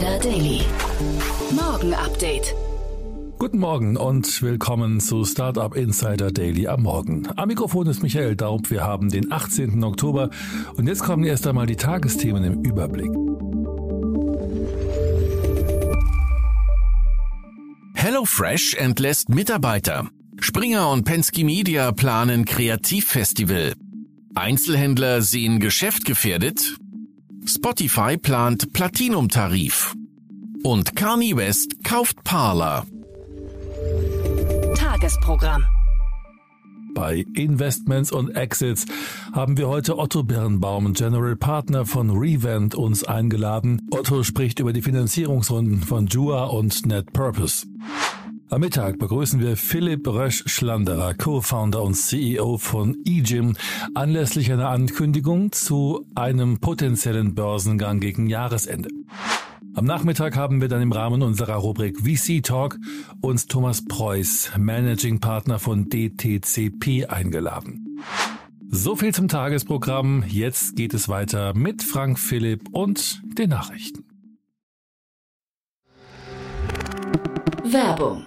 Insider Daily. Morgen Update. Guten Morgen und willkommen zu Startup Insider Daily am Morgen. Am Mikrofon ist Michael Daub. Wir haben den 18. Oktober und jetzt kommen erst einmal die Tagesthemen im Überblick. HelloFresh entlässt Mitarbeiter. Springer und Penske Media planen Kreativfestival. Einzelhändler sehen Geschäft gefährdet. Spotify plant Platinum-Tarif. Und Kanye West kauft Parler. Tagesprogramm. Bei Investments und Exits haben wir heute Otto Birnbaum, General Partner von Revent, uns eingeladen. Otto spricht über die Finanzierungsrunden von Jua und Net Purpose. Am Mittag begrüßen wir Philipp Rösch-Schlanderer, Co-Founder und CEO von eGym, anlässlich einer Ankündigung zu einem potenziellen Börsengang gegen Jahresende. Am Nachmittag haben wir dann im Rahmen unserer Rubrik VC Talk uns Thomas Preuß, Managing Partner von DTCP, eingeladen. So viel zum Tagesprogramm. Jetzt geht es weiter mit Frank Philipp und den Nachrichten. Werbung.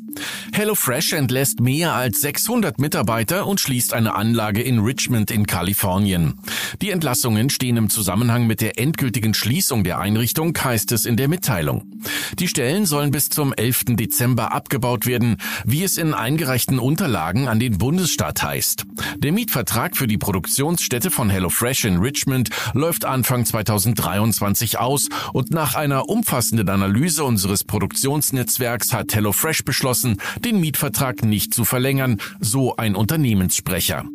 HelloFresh entlässt mehr als 600 Mitarbeiter und schließt eine Anlage in Richmond in Kalifornien. Die Entlassungen stehen im Zusammenhang mit der endgültigen Schließung der Einrichtung, heißt es in der Mitteilung. Die Stellen sollen bis zum 11. Dezember abgebaut werden, wie es in eingereichten Unterlagen an den Bundesstaat heißt. Der Mietvertrag für die Produktionsstätte von HelloFresh in Richmond läuft Anfang 2023 aus und nach einer umfassenden Analyse unseres Produktionsnetzwerks hat HelloFresh beschlossen, den Mietvertrag nicht zu verlängern, so ein Unternehmenssprecher.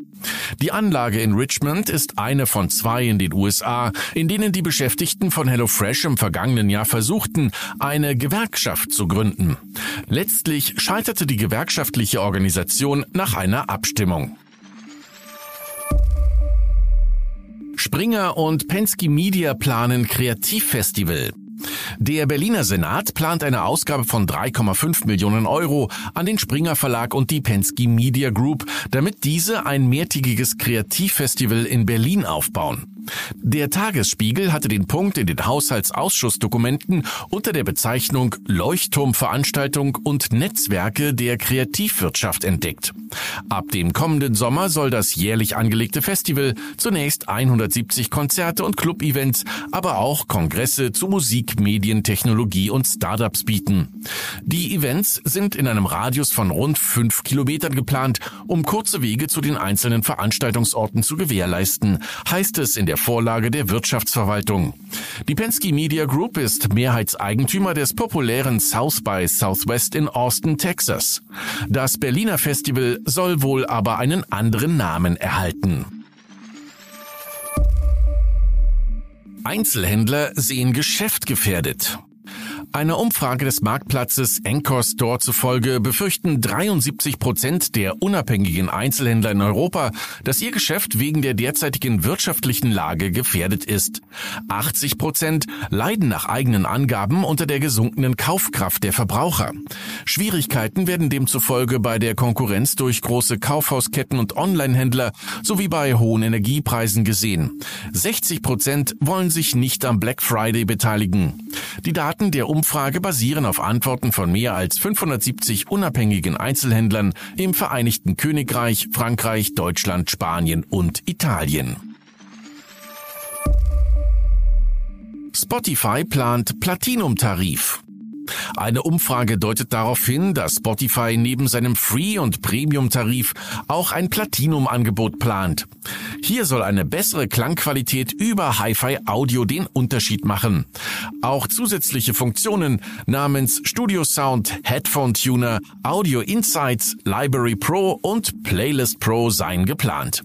Die Anlage in Richmond ist eine von zwei in den USA, in denen die Beschäftigten von HelloFresh im vergangenen Jahr versuchten, eine Gewerkschaft zu gründen. Letztlich scheiterte die gewerkschaftliche Organisation nach einer Abstimmung. Springer und Penske Media planen Kreativfestival. Der Berliner Senat plant eine Ausgabe von 3,5 Millionen Euro an den Springer Verlag und die Penske Media Group, damit diese ein mehrtägiges Kreativfestival in Berlin aufbauen. Der Tagesspiegel hatte den Punkt in den Haushaltsausschussdokumenten unter der Bezeichnung Leuchtturmveranstaltung und Netzwerke der Kreativwirtschaft entdeckt. Ab dem kommenden Sommer soll das jährlich angelegte Festival zunächst 170 Konzerte und Club-Events, aber auch Kongresse zu Musik, Medien, Technologie und Startups bieten. Die Events sind in einem Radius von rund fünf Kilometern geplant, um kurze Wege zu den einzelnen Veranstaltungsorten zu gewährleisten, heißt es in der Vorlage der Wirtschaftsverwaltung. Die Penske Media Group ist Mehrheitseigentümer des populären South by Southwest in Austin, Texas. Das Berliner Festival soll wohl aber einen anderen Namen erhalten. Einzelhändler sehen Geschäft gefährdet. Einer Umfrage des Marktplatzes Anchor Store zufolge befürchten 73 Prozent der unabhängigen Einzelhändler in Europa, dass ihr Geschäft wegen der derzeitigen wirtschaftlichen Lage gefährdet ist. 80 Prozent leiden nach eigenen Angaben unter der gesunkenen Kaufkraft der Verbraucher. Schwierigkeiten werden demzufolge bei der Konkurrenz durch große Kaufhausketten und Onlinehändler sowie bei hohen Energiepreisen gesehen. 60 Prozent wollen sich nicht am Black Friday beteiligen. Die Daten der Umfrage basieren auf Antworten von mehr als 570 unabhängigen Einzelhändlern im Vereinigten Königreich, Frankreich, Deutschland, Spanien und Italien. Spotify plant Platinum-Tarif. Eine Umfrage deutet darauf hin, dass Spotify neben seinem Free- und Premium-Tarif auch ein Platinum-Angebot plant. Hier soll eine bessere Klangqualität über Hi-Fi Audio den Unterschied machen. Auch zusätzliche Funktionen namens Studio Sound, Headphone Tuner, Audio Insights, Library Pro und Playlist Pro seien geplant.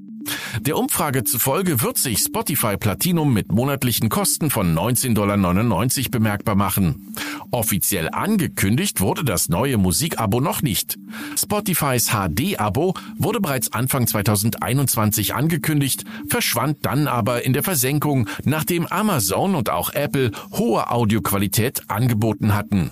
Der Umfrage zufolge wird sich Spotify Platinum mit monatlichen Kosten von 19,99 Dollar bemerkbar machen. Offiziell angekündigt wurde das neue Musikabo noch nicht. Spotifys HD-Abo wurde bereits Anfang 2021 angekündigt, verschwand dann aber in der Versenkung, nachdem Amazon und auch Apple hohe Audioqualität angeboten hatten.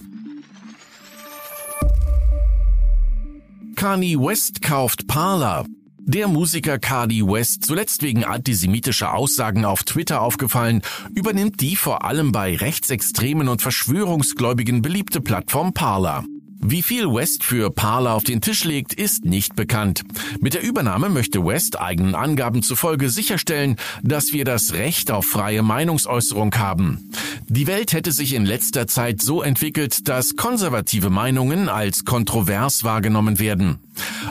Kanye West kauft Parler. Der Musiker Cardi West, zuletzt wegen antisemitischer Aussagen auf Twitter aufgefallen, übernimmt die vor allem bei Rechtsextremen und Verschwörungsgläubigen beliebte Plattform Parler. Wie viel West für Parler auf den Tisch legt, ist nicht bekannt. Mit der Übernahme möchte West eigenen Angaben zufolge sicherstellen, dass wir das Recht auf freie Meinungsäußerung haben. Die Welt hätte sich in letzter Zeit so entwickelt, dass konservative Meinungen als kontrovers wahrgenommen werden.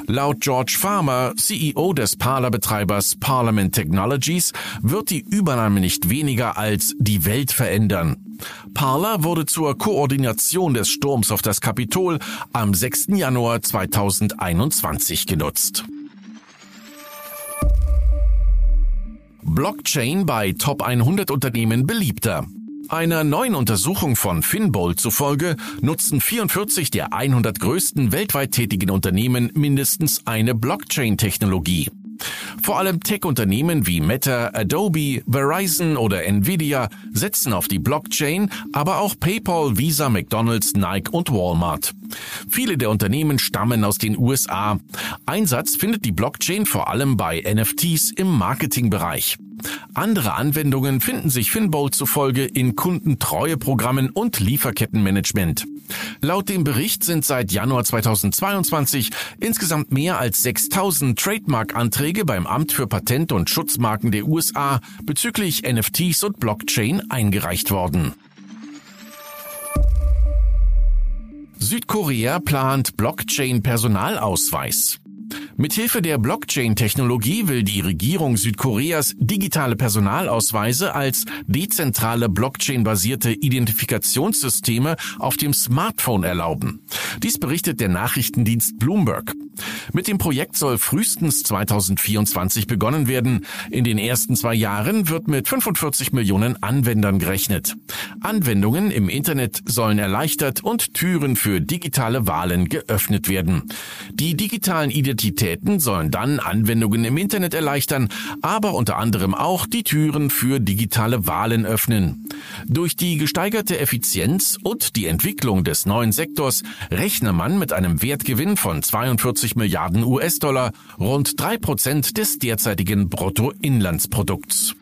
Laut George Farmer, CEO des Parler-Betreibers Parliament Technologies, wird die Übernahme nicht weniger als die Welt verändern. Parler wurde zur Koordination des Sturms auf das Kapitol am 6. Januar 2021 genutzt. Blockchain bei Top 100 Unternehmen beliebter. Einer neuen Untersuchung von Finbold zufolge nutzen 44 der 100 größten weltweit tätigen Unternehmen mindestens eine Blockchain-Technologie. Vor allem Tech-Unternehmen wie Meta, Adobe, Verizon oder Nvidia setzen auf die Blockchain, aber auch PayPal, Visa, McDonald's, Nike und Walmart. Viele der Unternehmen stammen aus den USA. Einsatz findet die Blockchain vor allem bei NFTs im Marketingbereich. Andere Anwendungen finden sich Finbold zufolge in Kundentreueprogrammen und Lieferkettenmanagement. Laut dem Bericht sind seit Januar 2022 insgesamt mehr als 6000 Trademark-Anträge beim Amt für Patent- und Schutzmarken der USA bezüglich NFTs und Blockchain eingereicht worden. Südkorea plant Blockchain-Personalausweis. Mithilfe der Blockchain-Technologie will die Regierung Südkoreas digitale Personalausweise als dezentrale Blockchain-basierte Identifikationssysteme auf dem Smartphone erlauben. Dies berichtet der Nachrichtendienst Bloomberg. Mit dem Projekt soll frühestens 2024 begonnen werden. In den ersten zwei Jahren wird mit 45 Millionen Anwendern gerechnet. Anwendungen im Internet sollen erleichtert und Türen für digitale Wahlen geöffnet werden. Die digitalen Identitäten sollen dann Anwendungen im Internet erleichtern, aber unter anderem auch die Türen für digitale Wahlen öffnen. Durch die gesteigerte Effizienz und die Entwicklung des neuen Sektors rechne man mit einem Wertgewinn von 42 Milliarden US-Dollar, rund drei Prozent des derzeitigen Bruttoinlandsprodukts.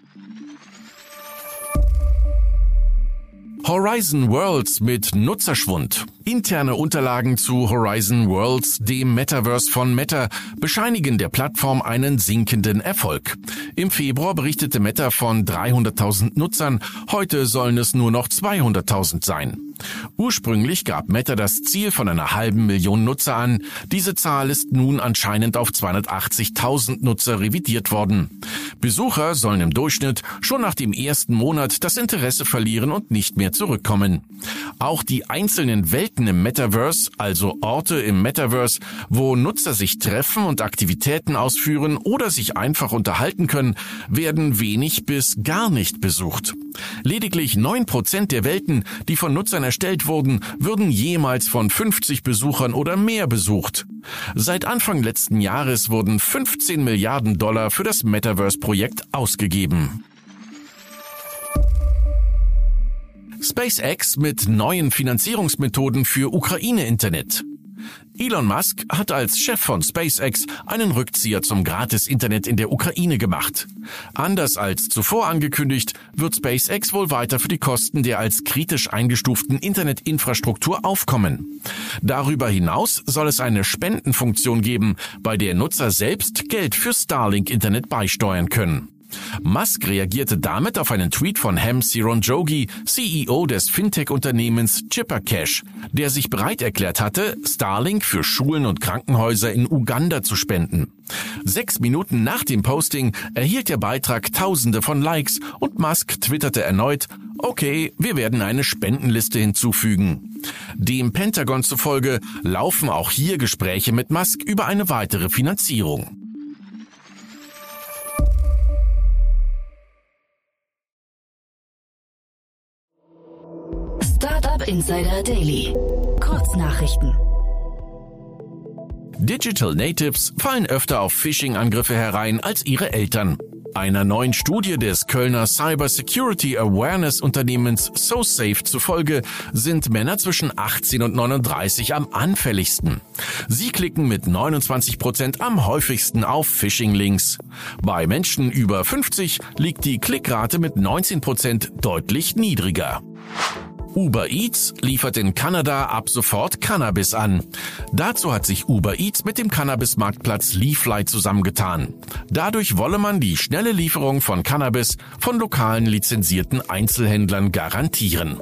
Horizon Worlds mit Nutzerschwund. Interne Unterlagen zu Horizon Worlds, dem Metaverse von Meta, bescheinigen der Plattform einen sinkenden Erfolg. Im Februar berichtete Meta von 300.000 Nutzern, heute sollen es nur noch 200.000 sein. Ursprünglich gab Meta das Ziel von einer halben Million Nutzer an. Diese Zahl ist nun anscheinend auf 280.000 Nutzer revidiert worden. Besucher sollen im Durchschnitt schon nach dem ersten Monat das Interesse verlieren und nicht mehr zurückkommen. Auch die einzelnen Welten Objekten im Metaverse, also Orte im Metaverse, wo Nutzer sich treffen und Aktivitäten ausführen oder sich einfach unterhalten können, werden wenig bis gar nicht besucht. Lediglich neun Prozent der Welten, die von Nutzern erstellt wurden, würden jemals von 50 Besuchern oder mehr besucht. Seit Anfang letzten Jahres wurden 15 Milliarden Dollar für das Metaverse-Projekt ausgegeben. SpaceX mit neuen Finanzierungsmethoden für Ukraine-Internet. Elon Musk hat als Chef von SpaceX einen Rückzieher zum Gratis-Internet in der Ukraine gemacht. Anders als zuvor angekündigt, wird SpaceX wohl weiter für die Kosten der als kritisch eingestuften Internetinfrastruktur aufkommen. Darüber hinaus soll es eine Spendenfunktion geben, bei der Nutzer selbst Geld für Starlink-Internet beisteuern können. Musk reagierte damit auf einen Tweet von Ham Sironjogi, CEO des Fintech-Unternehmens Chippercash, der sich bereit erklärt hatte, Starlink für Schulen und Krankenhäuser in Uganda zu spenden. Sechs Minuten nach dem Posting erhielt der Beitrag Tausende von Likes und Musk twitterte erneut, okay, wir werden eine Spendenliste hinzufügen. Dem Pentagon zufolge laufen auch hier Gespräche mit Musk über eine weitere Finanzierung. Insider Daily. Kurznachrichten. Digital Natives fallen öfter auf Phishing-Angriffe herein als ihre Eltern. Einer neuen Studie des Kölner Cyber Security Awareness Unternehmens SoSafe zufolge sind Männer zwischen 18 und 39 am anfälligsten. Sie klicken mit 29 Prozent am häufigsten auf Phishing-Links. Bei Menschen über 50 liegt die Klickrate mit 19 Prozent deutlich niedriger. Uber Eats liefert in Kanada ab sofort Cannabis an. Dazu hat sich Uber Eats mit dem Cannabis-Marktplatz Leafly zusammengetan. Dadurch wolle man die schnelle Lieferung von Cannabis von lokalen lizenzierten Einzelhändlern garantieren.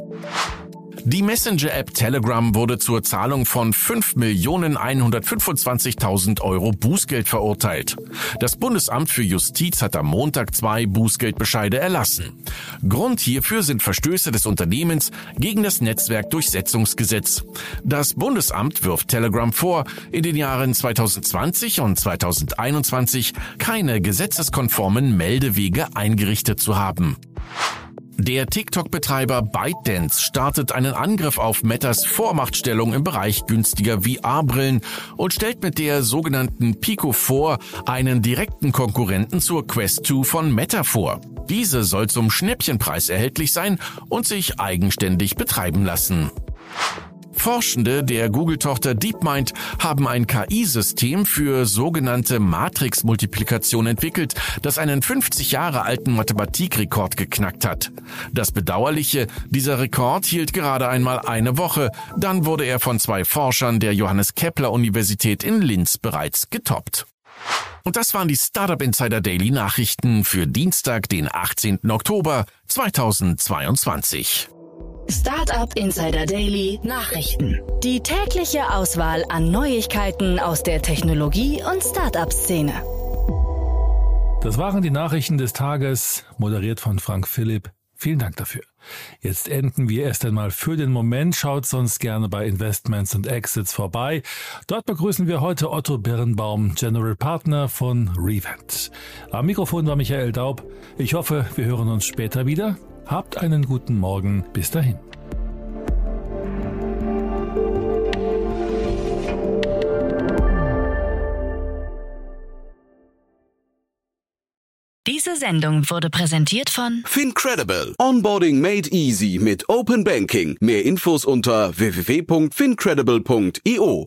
Die Messenger-App Telegram wurde zur Zahlung von 5.125.000 Euro Bußgeld verurteilt. Das Bundesamt für Justiz hat am Montag zwei Bußgeldbescheide erlassen. Grund hierfür sind Verstöße des Unternehmens gegen das Netzwerkdurchsetzungsgesetz. Das Bundesamt wirft Telegram vor, in den Jahren 2020 und 2021 keine gesetzeskonformen Meldewege eingerichtet zu haben. Der TikTok-Betreiber ByteDance startet einen Angriff auf Metas Vormachtstellung im Bereich günstiger VR-Brillen und stellt mit der sogenannten Pico 4 einen direkten Konkurrenten zur Quest 2 von Meta vor. Diese soll zum Schnäppchenpreis erhältlich sein und sich eigenständig betreiben lassen. Forschende der Google-Tochter DeepMind haben ein KI-System für sogenannte Matrix-Multiplikation entwickelt, das einen 50 Jahre alten Mathematikrekord geknackt hat. Das Bedauerliche, dieser Rekord hielt gerade einmal eine Woche, dann wurde er von zwei Forschern der Johannes Kepler Universität in Linz bereits getoppt. Und das waren die Startup Insider Daily Nachrichten für Dienstag, den 18. Oktober 2022. Startup Insider Daily Nachrichten. Die tägliche Auswahl an Neuigkeiten aus der Technologie- und Startup-Szene. Das waren die Nachrichten des Tages, moderiert von Frank Philipp. Vielen Dank dafür. Jetzt enden wir erst einmal für den Moment. Schaut sonst gerne bei Investments und Exits vorbei. Dort begrüßen wir heute Otto Birnbaum, General Partner von Revent. Am Mikrofon war Michael Daub. Ich hoffe, wir hören uns später wieder. Habt einen guten Morgen. Bis dahin. Diese Sendung wurde präsentiert von Fincredible. Onboarding made easy mit Open Banking. Mehr Infos unter www.fincredible.io.